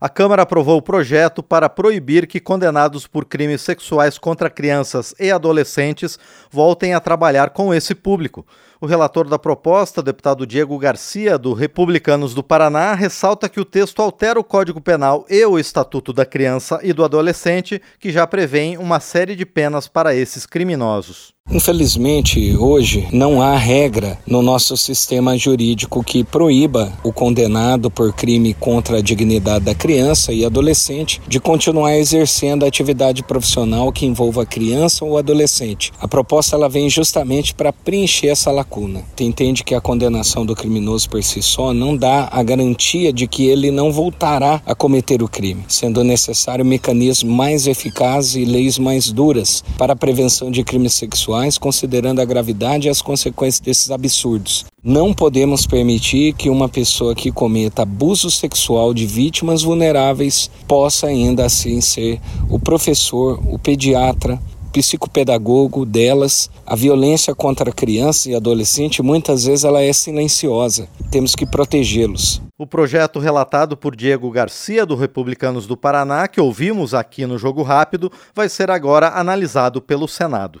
A Câmara aprovou o projeto para proibir que condenados por crimes sexuais contra crianças e adolescentes voltem a trabalhar com esse público. O relator da proposta, deputado Diego Garcia, do Republicanos do Paraná, ressalta que o texto altera o Código Penal e o Estatuto da Criança e do Adolescente, que já prevêem uma série de penas para esses criminosos. Infelizmente, hoje não há regra no nosso sistema jurídico que proíba o condenado por crime contra a dignidade da criança e adolescente de continuar exercendo a atividade profissional que envolva criança ou adolescente. A proposta ela vem justamente para preencher essa lacuna. Entende que a condenação do criminoso por si só não dá a garantia de que ele não voltará a cometer o crime, sendo necessário mecanismos mais eficazes e leis mais duras para a prevenção de crimes sexuais considerando a gravidade e as consequências desses absurdos. Não podemos permitir que uma pessoa que cometa abuso sexual de vítimas vulneráveis possa ainda assim ser o professor, o pediatra, psicopedagogo delas. A violência contra criança e adolescente muitas vezes ela é silenciosa. Temos que protegê-los. O projeto relatado por Diego Garcia do Republicanos do Paraná, que ouvimos aqui no Jogo Rápido, vai ser agora analisado pelo Senado.